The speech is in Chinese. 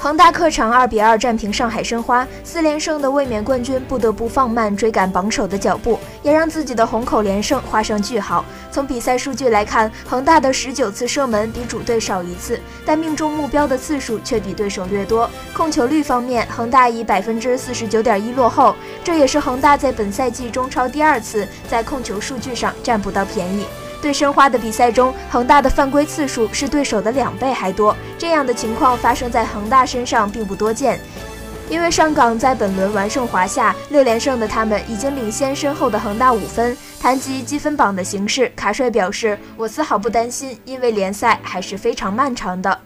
恒大客场二比二战平上海申花，四连胜的卫冕冠军不得不放慢追赶榜首的脚步，也让自己的虹口连胜画上句号。从比赛数据来看，恒大的十九次射门比主队少一次，但命中目标的次数却比对手略多。控球率方面，恒大以百分之四十九点一落后，这也是恒大在本赛季中超第二次在控球数据上占不到便宜。对申花的比赛中，恒大的犯规次数是对手的两倍还多。这样的情况发生在恒大身上并不多见，因为上港在本轮完胜华夏，六连胜的他们已经领先身后的恒大五分。谈及积分榜的形势，卡帅表示：“我丝毫不担心，因为联赛还是非常漫长的。”